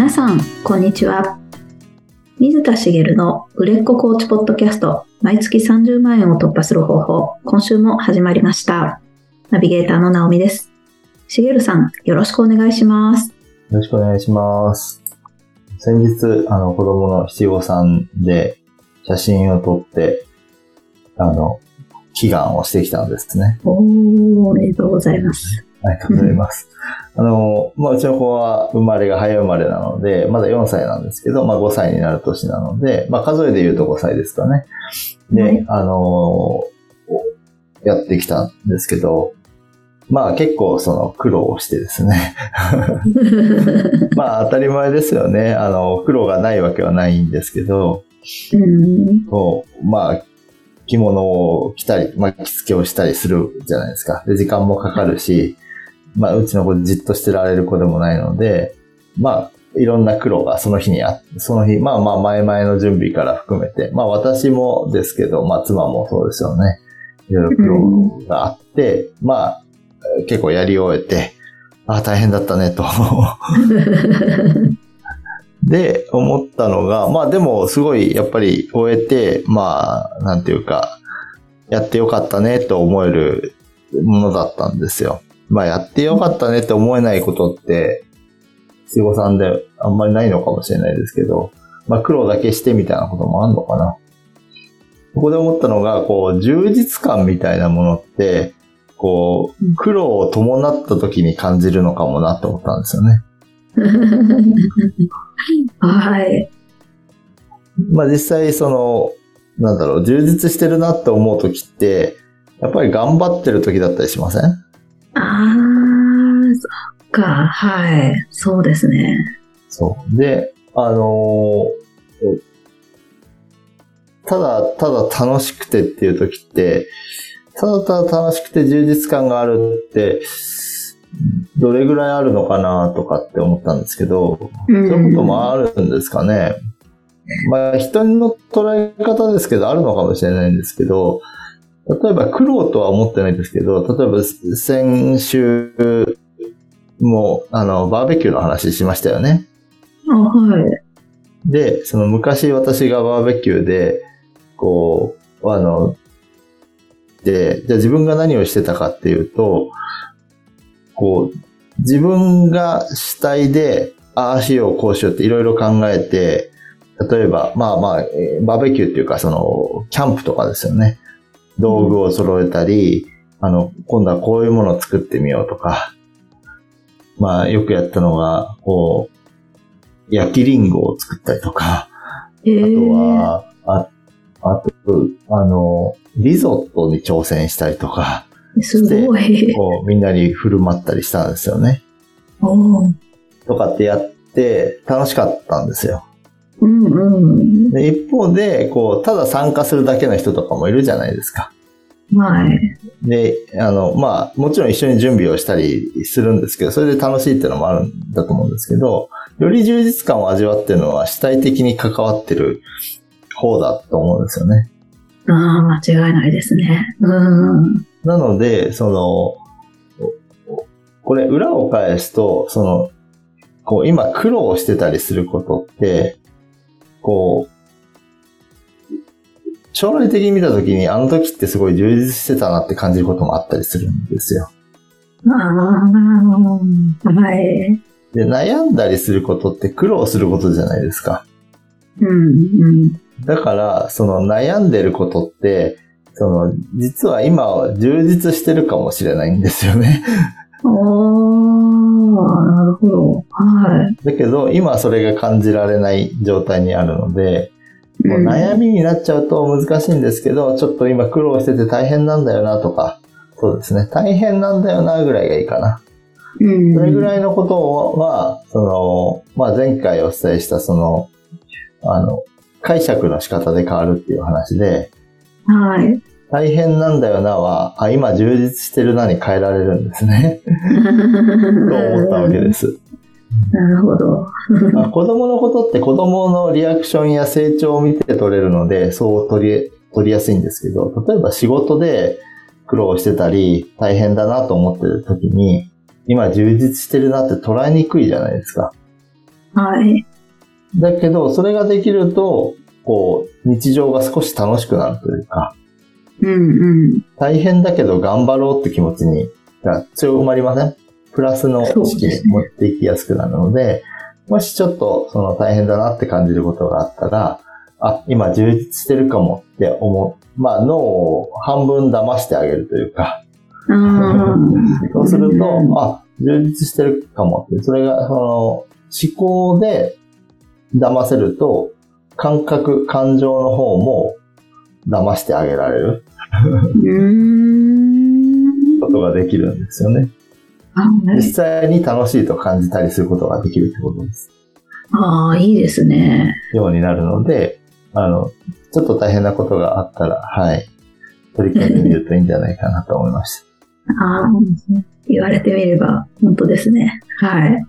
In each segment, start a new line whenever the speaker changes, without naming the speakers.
皆さん、こんにちは。水田茂の売れっ子コーチポッドキャスト、毎月30万円を突破する方法、今週も始まりました。ナビゲーターの直美です。茂さん、よろしくお願いします。
よろしくお願いします。先日、あの、子供の七五三で写真を撮って、あの、祈願をしてきたんですね。
おー、おめでとうございます。
ありがとうございます。あの、まあ、うちの子は生まれが早生まれなので、まだ4歳なんですけど、まあ、5歳になる年なので、まあ、数えで言うと5歳ですかね。で、
はい
あの、やってきたんですけど、まあ結構その苦労をしてですね。まあ当たり前ですよね。あの、苦労がないわけはないんですけど、
うん、
こうまあ、着物を着たり、まあ着付けをしたりするじゃないですか。で、時間もかかるし、まあうちの子じっとしてられる子でもないので、まあ、いろんな苦労がその日にあって、その日、まあまあ前々の準備から含めて、まあ私もですけど、まあ妻もそうですよね。いろいろ苦労があって、まあ結構やり終えて、ああ、大変だったねと。で、思ったのが、まあでもすごいやっぱり終えて、まあ、なんていうか、やってよかったねと思えるものだったんですよ。まあやってよかったねって思えないことって、七五三であんまりないのかもしれないですけど、まあ苦労だけしてみたいなこともあるのかな。ここで思ったのが、こう、充実感みたいなものって、こう、苦労を伴った時に感じるのかもなって思ったんですよね。
はい。
まあ実際その、なんだろう、充実してるなって思う時って、やっぱり頑張ってる時だったりしません？
あー、そっか、はい。そうですね。
そう。で、あのーただ、ただ楽しくてっていう時って、ただただ楽しくて充実感があるって、どれぐらいあるのかなとかって思ったんですけど、
そう
そういうこともあるんですかね。まあ、人の捉え方ですけど、あるのかもしれないんですけど、例えば苦労とは思ってないですけど、例えば先週も、あの、バーベキューの話しましたよね。
あ、はい。
で、その昔私がバーベキューで、こう、あの、で、じゃあ自分が何をしてたかっていうと、こう、自分が主体で、ああしよう、こうしようっていろいろ考えて、例えば、まあまあ、えーバーベキューっていうか、その、キャンプとかですよね。道具を揃えたり、あの、今度はこういうものを作ってみようとか、まあ、よくやったのが、こう、焼きリンゴを作ったりとか、
え
あと
ー、
は、ああと、あの、リゾットに挑戦したりとか、
すごい。
こう、みんなに振る舞ったりしたんですよね。とかってやって楽しかったんですよ。
うんうん。
で一方で、こう、ただ参加するだけの人とかもいるじゃないですか。
はい。
で、あの、まあ、もちろん一緒に準備をしたりするんですけど、それで楽しいっていうのもあるんだと思うんですけど、より充実感を味わってるのは主体的に関わってる方だと思うんですよね。
ああ、間違いないですね。うん。
なので、その、これ裏を返すと、その、こう今苦労してたりすることって、こう、将来的に見たときにあの時ってすごい充実してたなって感じることもあったりするんですよ。
ああ、はい。
で、悩んだりすることって苦労することじゃないですか。
うんうん。
だから、その悩んでることって、その、実は今は充実してるかもしれないんですよね。
おー、なるほど。はい。
だけど、今はそれが感じられない状態にあるので、もう
うん
悩みになっちゃうと難しいんですけど、ちょっと今苦労してて大変なんだよなとか、そうですね、大変なんだよなぐらいがいいかな。
うん。
それぐらいのことは、その、まあ、前回お伝えしたその、あの、解釈の仕方で変わるっていう話で、
はい。
大変なんだよなは、あ、今充実してるなに変えられるんですね。と思ったわけです。
なるほど。
ま あ子供のことって子供のリアクションや成長を見て取れるので、そう取り、取りやすいんですけど、例えば仕事で苦労してたり、大変だなと思ってる時に、今充実してるなって捉えにくいじゃないですか。
はい。
だけど、それができると、こう、日常が少し楽しくなるというか、
うんうん。
大変だけど頑張ろうって気持ちに、が強まりません？プラスの意識に持っていきやすくなるので、もしちょっとその大変だなって感じることがあったら、あ、今充実してるかもって思う。まあ脳を半分騙してあげるというか、
あー。
そうすると、
うん。
あ、充実してるかもって、それがその思考で騙せると、感覚、感情の方も騙してあげられる
うーん。
ことができるんですよね。
はい
実際に楽しいと感じたりすることができるってことです。
ああ、いいですね。
ようになるので、あの、ちょっと大変なことがあったら、はい、取り組んでみるといいんじゃないかなと思いました。
ああ、言われてみれば、本当ですね。はい。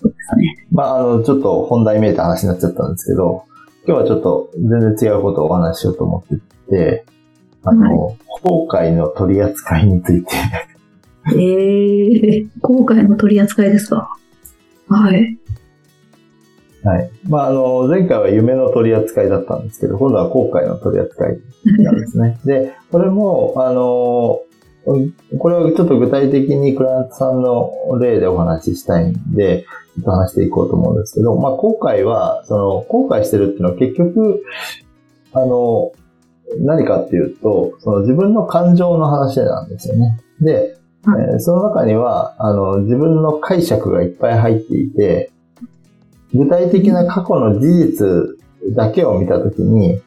そうですね。
まあ、あの、ちょっと本題めいた話になっちゃったんですけど、今日はちょっと全然違うことをお話ししようと思ってて、あの、後悔の取り扱いについて、
ええ後悔の取り扱いですか？はい。
はい。まあ、あの、前回は夢の取り扱いだったんですけど、今度は後悔の取り扱いなんですね。で、これも、あの、これはちょっと具体的にクライアントさんの例でお話ししたいんで、ちょっと話していこうと思うんですけど、まあ、後悔は、その、後悔してるっていうのは結局、あの、何かっていうと、その自分の感情の話なんですよね。で、
はい
えーその中には、あの、自分の解釈がいっぱい入っていて、具体的な過去の事実だけを見たときに、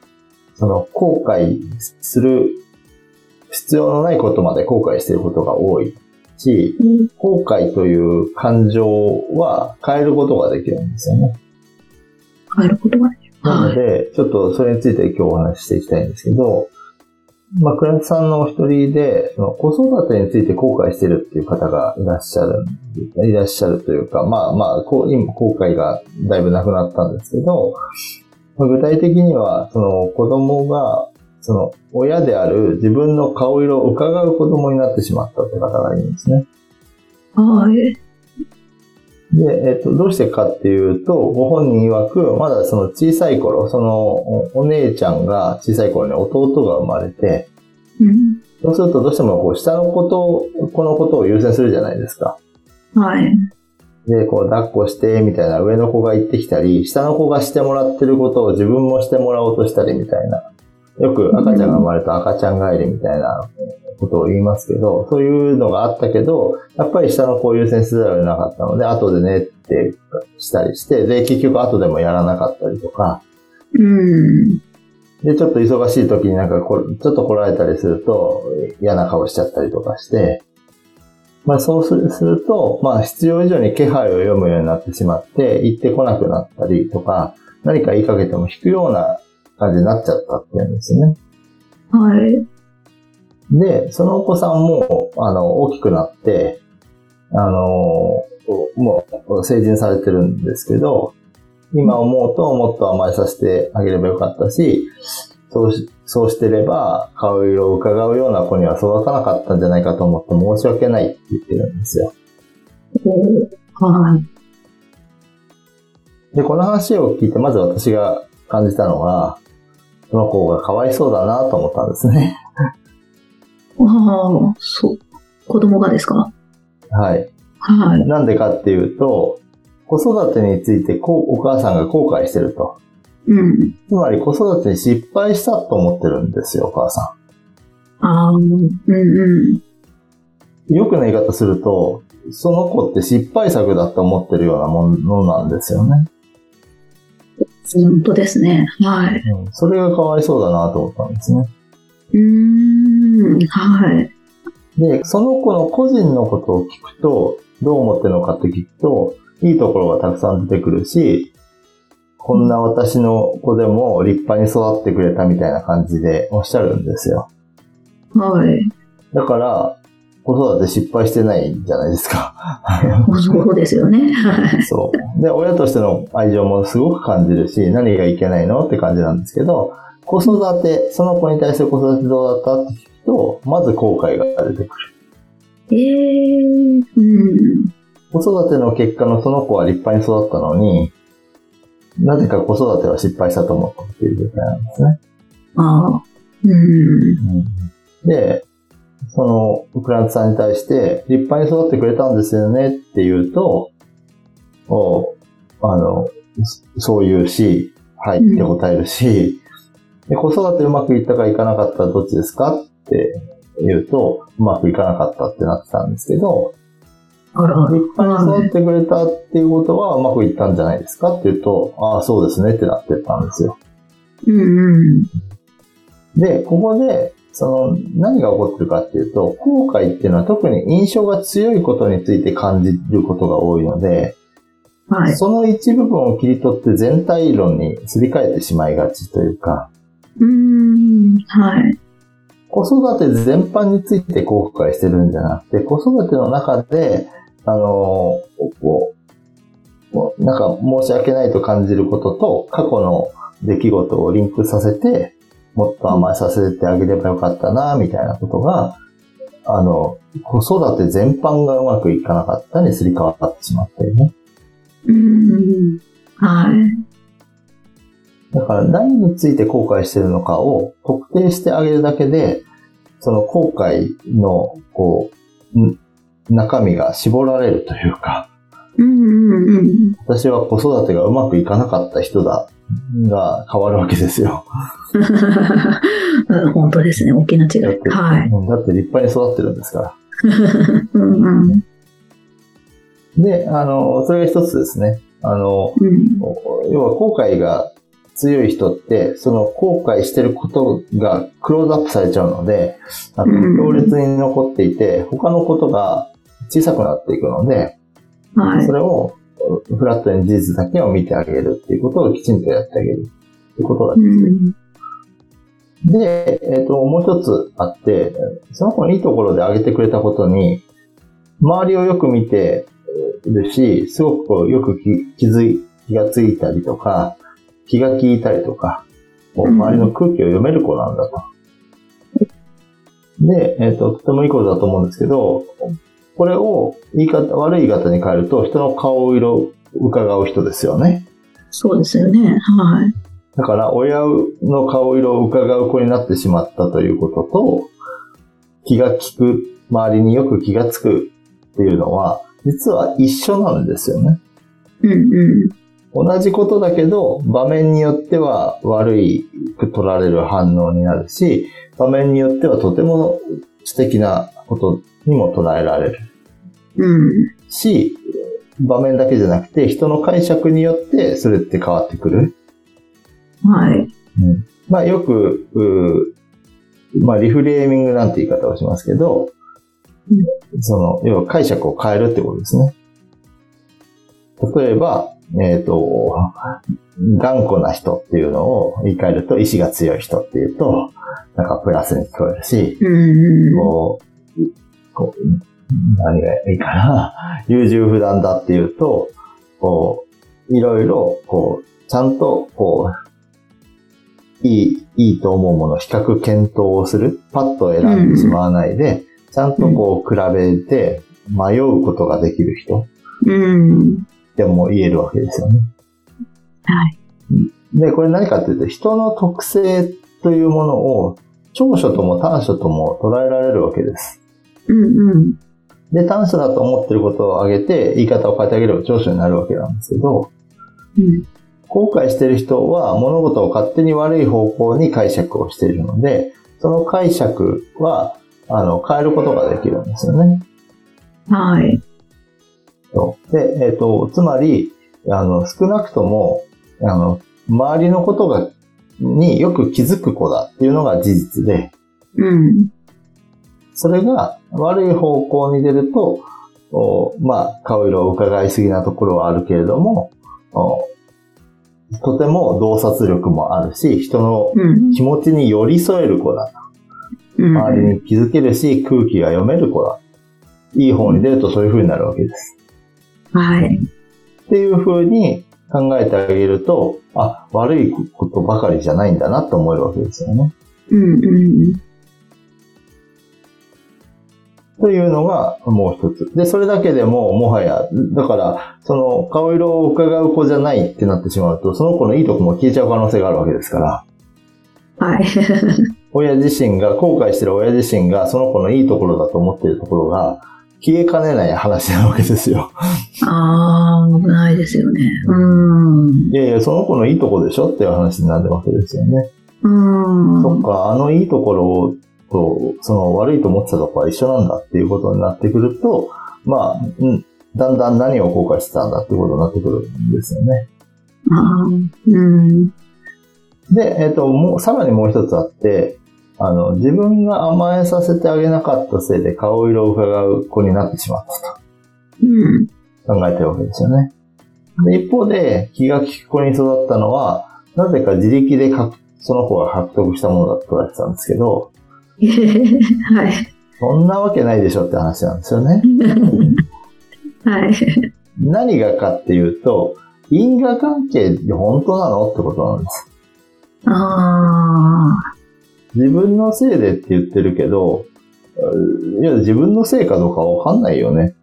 その後悔する必要のないことまで後悔していることが多いし、後悔という感情は変えることができるんですよね。
変えることができる。はい。
なので、ちょっとそれについて今日お話ししていきたいんですけど、まあ、クライアントさんのお一人で、子育てについて後悔してるっていう方がいらっしゃる、いらっしゃるというか、まあまあ、こう今後悔がだいぶなくなったんですけど、まあ具体的には、その子供が、その親である自分の顔色を伺う子供になってしまったって方がいるんですね。
はい。
で、えっと、どうしてかっていうと、ご本人曰く、まだその小さい頃、そのおお姉ちゃんが小さい頃に弟が生まれて、
うん。
そうするとどうしてもこう下の子と、このことを優先するじゃないですか。
はい。
で、こう抱っこして、みたいな上の子が言ってきたり、下の子がしてもらってることを自分もしてもらおうとしたりみたいな。よく赤ちゃんが生まれた赤ちゃん帰りみたいなことを言いますけど、そういうのがあったけど、やっぱり下の子を優先せざるを得なかったので、後でねってしたりして、で、結局後でもやらなかったりとか、
うん。
で、ちょっと忙しい時になんかこ、ちょっと来られたりすると嫌な顔しちゃったりとかして、まあそうするすると、まあ必要以上に気配を読むようになってしまって、行ってこなくなったりとか、何か言いかけても引くような感じになっちゃったっていうんですよね。
はい。
で、そのお子さんも、あの、大きくなって、あの、もう成人されてるんですけど、今思うともっと甘えさせてあげればよかったし、そうしそうしてれば顔色を伺うような子には育たなかったんじゃないかと思って申し訳ないって言ってるんですよ。
はい。
で、この話を聞いてまず私が感じたのは、その子がかわいそうだなと思ったんですね。
ああ、そう。子供がですか？
はい。
はい。
なんでかっていうと、子育てについてこうお母さんが後悔してると。
うん。
つまり子育てに失敗したと思ってるんですよ、お母さ
ああ、うんうん。
ん。よくな言い方すると、その子って失敗作だと思ってるようなものなんですよね。
本当ですね。はい。
うん、それがかわいそうだなと思ったんですね。
うーん。はい。
で、その子の個人のことを聞くと、どう思ってるのかって聞くと、いいところがたくさん出てくるし、こんな私の子でも立派に育ってくれたみたいな感じでおっしゃるんですよ。
はい。
だから、子育て失敗してないんじゃないですか。
そうですよね。はい。
そう。で、親としての愛情もすごく感じるし、何がいけないのって感じなんですけど、子育て、その子に対する子育てどうだったって聞くと、まず後悔が出てくる。
ええうん。
子育ての結果のその子は立派に育ったのに、なぜか子育ては失敗したと思ったっていう状態なんですね。
ああ。うん。
で、その、クライアントさんに対して、立派に育ってくれたんですよねって言うと、おあの、そそう言うし、はいって答えるし、で子育てうまくいったかいかなかったらどっちですか？って言うと、うまくいかなかったってなってたんですけど、立派に育ってくれたっていうことはうまくいったんじゃないですか？って言うと、ああ、そうですねってなってたんですよ。
うんうん。
で、ここで、その、何が起こってるかっていうと、後悔っていうのは特に印象が強いことについて感じることが多いので、
はい。
その一部分を切り取って全体論にすり替えてしまいがちというか、
うーん。はい。
子育て全般について後悔してるんじゃなくて、子育ての中で、あの、こうなんか申し訳ないと感じることと、過去の出来事をリンクさせて、もっと甘えさせてあげればよかったな、みたいなことが、あの、子育て全般がうまくいかなかったにすり替わってしまってるね。
うーん。はい。
だから何について後悔してるのかを特定してあげるだけで、その後悔の、こう、ん中身が絞られるというか。私は子育てがうまくいかなかった人だ、が変わるわけですよ。
う ん本当ですね。大きな違い。
だって、
はい。
うんだって立派に育ってるんですか
うんうん。
ら。で、あの、それが一つですね。あの、
うん。
要は後悔が強い人って、その後悔してることがクローズアップされちゃうので、あの
うん
強烈に残っていて、他のことが小さくなっていくので、
はい
そ。れをフラットに事実だけを見てあげるっていうことをきちんとやってあげるっていうことが
う
ですね。
ん。
で、えっ、と、もう一つあって、その子のいいところで挙げてくれたことに、周りをよく見てるし、すごくこうよく気気づい、気がついたりとか、気が利いたりとか、こう
うん
周りの空気を読める子なんだと。で、えっ、と、とてもいいことだと思うんですけど、これを言い方、悪い言い方に変えると、人の顔色を伺う人ですよね。
そうですよね。はい。
だから、親の顔色を伺う子になってしまったということと、気が利く、周りによく気がつくっていうのは、実は一緒なんですよね。
うんうん。
同じことだけど、場面によっては悪いく取られる反応になるし、場面によってはとても素敵なことにも捉えられる
うん。
し、場面だけじゃなくて、人の解釈によってそれって変わってくる。
はい。
まあよく、うーまあリフレーミングなんて言い方をしますけど、その、要は解釈を変えるってことですね。例えば、えっ、と、頑固な人っていうのを言い換えると、意志が強い人っていうと、なんかプラスに聞こえるし、
うんうん。
こう、こう何がいいかな、優柔不断だっていうと、こう、いろいろ、こう、ちゃんと、こう、いい、いいと思うものを比較検討をする。パッと選んでしまわないで、ちゃんとこう、比べて迷うことができる人
うん。
でも言えるわけですよね。
はい。
で、これ何かっていうと、人の特性というものを長所とも短所とも捉えられるわけです。
うんうん。
で、短所だと思ってることを挙げて、言い方を変えてあげれば長所になるわけなんですけど、
うん。
後悔してる人は物事を勝手に悪い方向に解釈をしているので、その解釈は、あの、変えることができるんですよね。
はい。
で、えっ、と、つまり、あの、少なくとも、あの、周りのことが、によく気づく子だっていうのが事実で、
うん。
それが悪い方向に出ると、おまあ、顔色を伺いすぎなところはあるけれども、おとても洞察力もあるし、人の
うん。
気持ちに寄り添える子だ。
うん。
周りに気づけるし、空気が読める子だ。いい方に出るとそういう風になるわけです。
はい。
っていう風に考えてあげると、あ、悪いことばかりじゃないんだなと思えるわけですよね。
うんうん。
というのがもう一つ。で、それだけでも、もはや、だから、その、顔色を伺う子じゃないってなってしまうと、その子のいいとこも消えちゃう可能性があるわけですから、
はい。
親自身が、後悔してる親自身が、その子のいいところだと思っているところが、消えかねない話なわけですよ。
ああ、危ないですよね。うん。
いやいや、その子のいいところでしょっていう話になるわけですよね。
うん。
そっか、あのいいところと、その悪いと思ってたところは一緒なんだっていうことになってくると、まあ、うん、だんだん何を後悔してたんだっていうことになってくるんですよね。
うん。
で、えっ、と、もう、さらにもう一つあって、あの、自分が甘えさせてあげなかったせいで顔色を伺う子になってしまった
うん。
と考えてるわけですよね。で一方で、気が利く子に育ったのは、なぜか自力でかその子が獲得したものだと捉えてたんですけど、
はい。
そんなわけないでしょって話なんですよね。
はい。
何がかっていうと、因果関係って本当なのってことなんです。
あ
自分のせいでって言ってるけど、いや、自分のせいかどうかわかんないよね。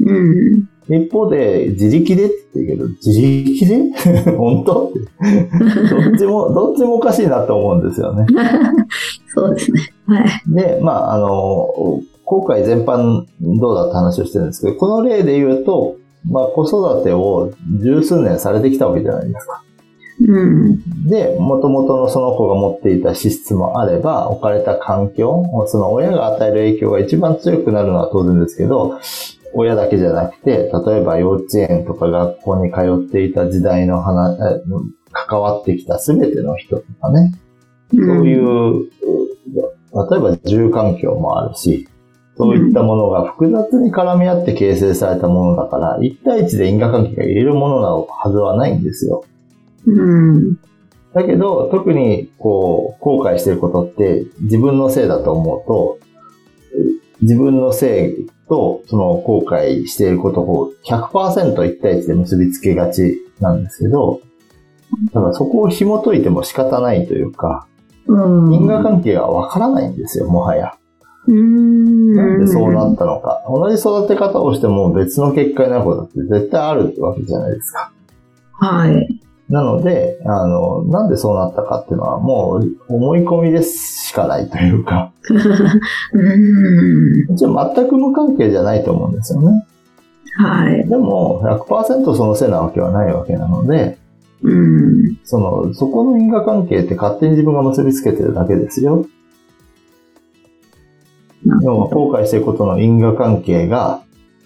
ーうん。
一方で、自力でって言ってるけど、自力で？本当？どっちも、どっちもおかしいなと思うんですよね。
そうですね。はい。
で、まあ、あの、後悔全般どうだって話をしてるんですけど、この例で言うと、まあ、子育てを十数年されてきたわけじゃないですか。
うん。
で、元々のその子が持っていた資質もあれば、置かれた環境、その親が与える影響が一番強くなるのは当然ですけど、親だけじゃなくて、例えば幼稚園とか学校に通っていた時代の話、え関わってきた全ての人とかね、
そう
そういう、例えば住環境もあるし、そういったものが複雑に絡み合って形成されたものだから、一対一で因果関係が入れるものなはずはないんですよ。
うん。
だけど、特に、こう、後悔してることって、自分のせいだと思うと、自分のせいと、その後悔していることを100%一対一で結びつけがちなんですけど、だからそこを紐解いても仕方ないというか、
うん。
因果関係がわからないんですよ、もはや。
うん。
なんでそうなったのか。同じ育て方をしても別の結果になることって絶対あるわけじゃないですか。
はい。
なので、あの、なんでそうなったかっていうのはもう思い込みですしかないというか、
うん。
もちろん全く無関係じゃないと思うんですよね。
はい。
でも100%そのせいなわけはないわけなので、
うん。
その、そこの因果関係って勝手に自分が結びつけてるだけですよ。でも後悔していることの因果関係が、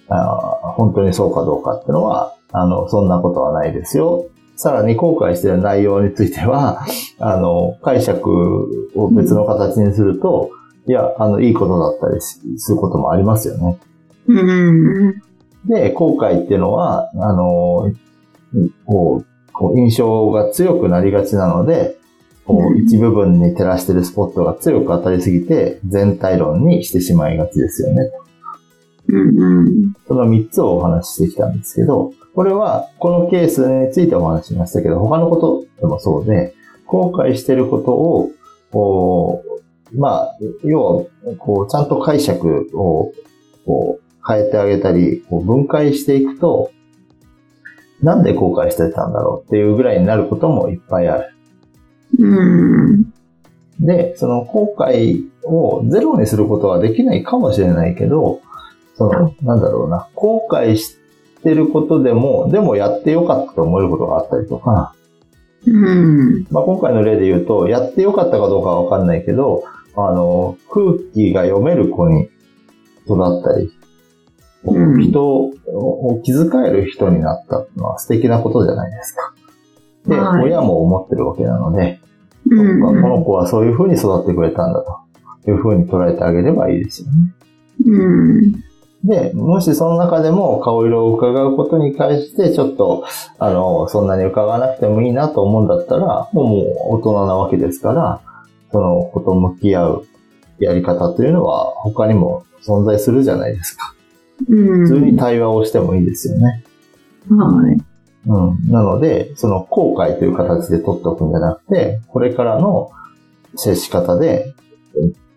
あー本当にそうかどうかっていうのは、あの、そんなことはないですよ。さらに後悔している内容については、あの、解釈を別の形にすると、いや、あの、いいことだったりしすることもありますよね。
うん。
で、後悔っていうのは、あの、こう、こう印象が強くなりがちなので、こ
う
うん一部分に照らしてるスポットが強く当たりすぎて、全体論にしてしまいがちですよね。
うん。
その3つをお話ししてきたんですけど、これは、このケースについてお話ししましたけど、他のことでもそうで、後悔してることを、こう、まあ、要は、こう、ちゃんと解釈を、こう、変えてあげたり、こう分解していくと、なんで後悔してたんだろうっていうぐらいになることもいっぱいある。
うん。
で、その後悔をゼロにすることはできないかもしれないけど、その、なんだろうな、後悔してることでも、でもやってよかったと思えることがあったりとか、
うん。
まあ、今回の例で言うと、やってよかったかどうかはわかんないけど、あの、空気が読める子に育ったり、
うん
人を気遣える人になったっのは素敵なことじゃないですか。で、
はい
親も思ってるわけなので、
う
そっかこの
ん。
子はそういう風に育ってくれたんだという風に捉えてあげればいいですよね。
うん。
で、もしその中でも顔色を伺うことに対してちょっと、あの、そんなに伺わなくてもいいなと思うんだったら、もうもう大人なわけですから、その子と向き合うやり方というのは他にも存在するじゃないですか。
うん。
普通に対話をしてもいいですよね。
はい。
うん。なので、その後悔という形で取っておくんじゃなくて、これからの接し方で、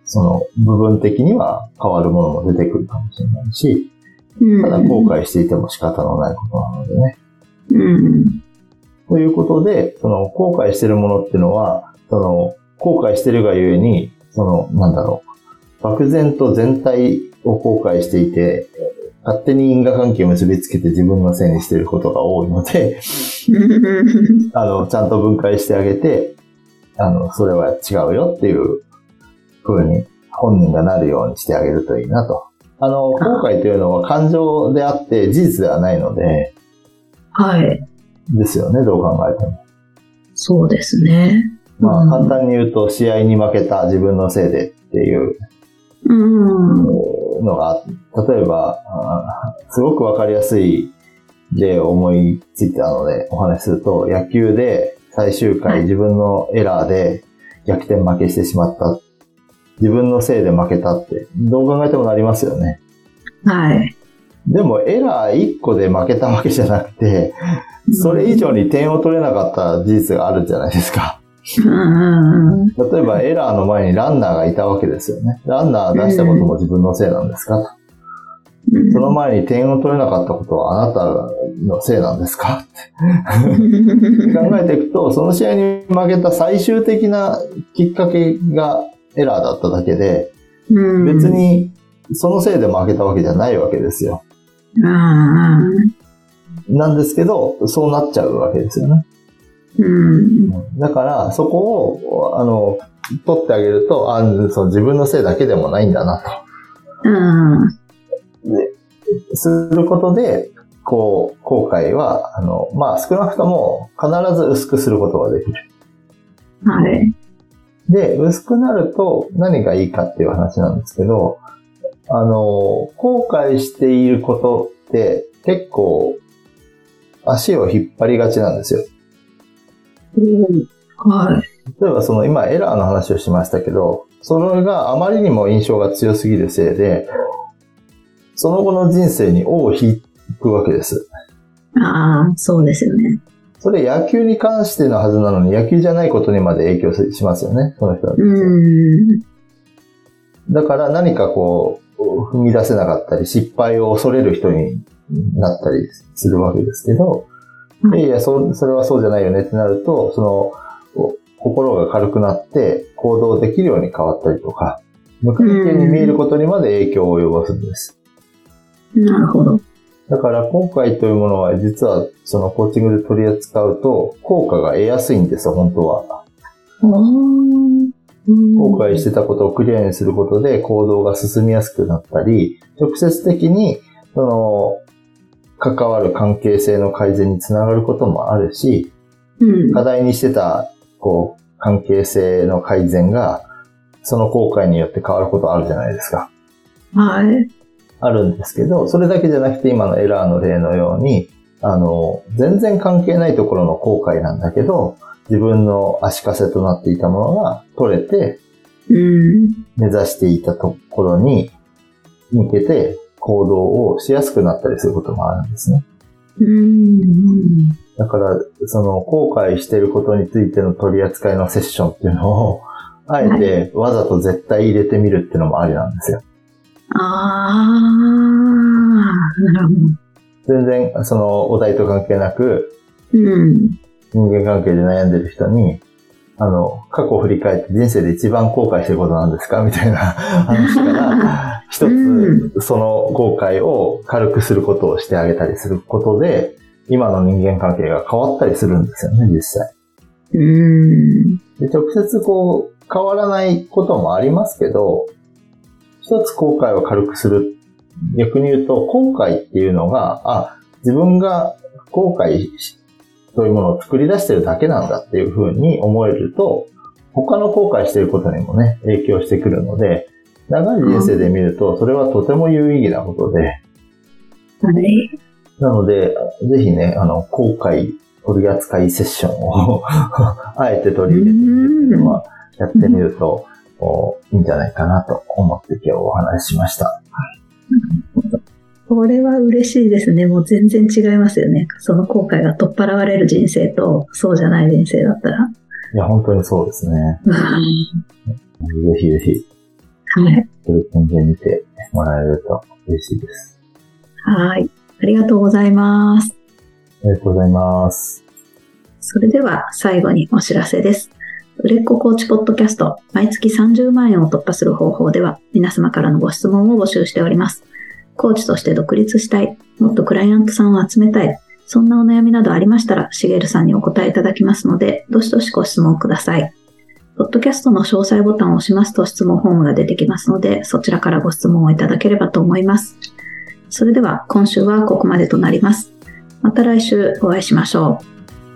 その部分的には変わるものも出てくるかもしれないし、
うん。
ただ後悔していても仕方のないことなのでね。
うん。
ということで、その後悔してるものっていうのは、その後悔してるがゆえに、その、なんだろう、漠然と全体を後悔していて、勝手に因果関係を結びつけて自分のせいにしていることが多いので、あの、ちゃんと分解してあげて、あの、それは違うよっていう風に本人がなるようにしてあげるといいなと。あの、後悔というのは感情であって事実ではないので、
はい。
ですよね、どう考えても。
そうですね。
まあ、
うん
簡単に言うと、試合に負けた自分のせいでっていう
うん。
のが、例えば、すごくわかりやすい例を思いついたのでお話しすると、野球で最終
はい
回自分のエラーで逆転負けしてしまった。自分のせいで負けたって、どう考えてもなりますよね。
はい。
でもエラー1個で負けたわけじゃなくて、それ以上に点を取れなかった事実があるじゃないですか。例えばエラーの前にランナーがいたわけですよね。ランナー出したことも自分のせいなんですか、
うん
その前に点を取れなかったことはあなたのせいなんですか？っ て考えていくと、その試合に負けた最終的なきっかけがエラーだっただけで、
うん
別。にそのせいで負けたわけじゃないわけですよ。
うん
なんですけど、そうなっちゃうわけですよね。
うん。
だから、そこを、あの、取ってあげると、あその自分のせいだけでもないんだなと。
うん。
することで、こう、後悔は、あの、まあ、少なくとも必ず薄くすることができる。
はい。
で、薄くなると何がいいかっていう話なんですけど、あの、後悔していることって結構足を引っ張りがちなんですよ。
はい。
例えばその今エラーの話をしましたけど、それがあまりにも印象が強すぎるせいで、その後の人生に尾を引くわけです。
ああ、そうですよね。
それ野球に関してのはずなのに野球じゃないことにまで影響しますよね、その人は。
うん。
だから何かこう、踏み出せなかったり、失敗を恐れる人になったりするわけですけど、
うん
いやいや、そそれはそうじゃないよねってなると、その、お心が軽くなって行動できるように変わったりとか、無関係に見えることにまで影響を及ぼすんです。
なるほど。
だから後悔というものは実はそのコーチングで取り扱うと効果が得やすいんですよ、本当は。後悔してたことをクリアにすることで行動が進みやすくなったり、直接的に、その、関わる関係性の改善につながることもあるし、
うん。
課題にしてた、こう、関係性の改善が、その後悔によって変わることあるじゃないですか。
はい。
あるんですけど、それだけじゃなくて今のエラーの例のように、あの、全然関係ないところの後悔なんだけど、自分の足かせとなっていたものが取れて、
うん。
目指していたところに向けて行動をしやすくなったりすることもあるんですね。
うん。
だから、その後悔していることについての取り扱いのセッションっていうのを、あえてわざと絶対入れてみるっていうのもありなんですよ。
ああ、なるほ
全然そのお題と関係なく、
ど。うん。
人間関係で悩んでる人に、あの、過去を振り返って人生で一番後悔してることなんですか？みたいな話から、一
う
つその後悔を軽くすることをしてあげたりすることで、今の人間関係が変わったりするんですよね、実際。
うん。
で直接こう、変わらないこともありますけど、一つ後悔を軽くする。逆に言うと、後悔っていうのが、あ、自分が後悔しというものを作り出してるだけなんだっていうふうに思えると、他の後悔していることにもね、影響してくるので、長い人生で見ると、それはとても有意義なことで、
はい。
なので、ぜひね、あの、後悔取り扱いセッションを あえて取り入れてみてやってみると、おいいんじゃないかなと思って今日お話ししました。
これは嬉しいですね。もう全然違いますよね。その後悔が取っ払われる人生と、そうじゃない人生だったら。
いや、本当にそうですね。ぜひぜひ。
はい。
そういう感じで見てもらえると嬉しいです。
はい。ありがとうございます。
ありがとうございます。
それでは最後にお知らせです。売れっ子コーチポッドキャスト、毎月30万円を突破する方法では、皆様からのご質問を募集しております。コーチとして独立したい、もっとクライアントさんを集めたい、そんなお悩みなどありましたら、しげるさんにお答えいただきますので、どしどしご質問ください。ポッドキャストの詳細ボタンを押しますと質問フォームが出てきますので、そちらからご質問をいただければと思います。それでは今週はここまでとなります。また来週お会いしましょう。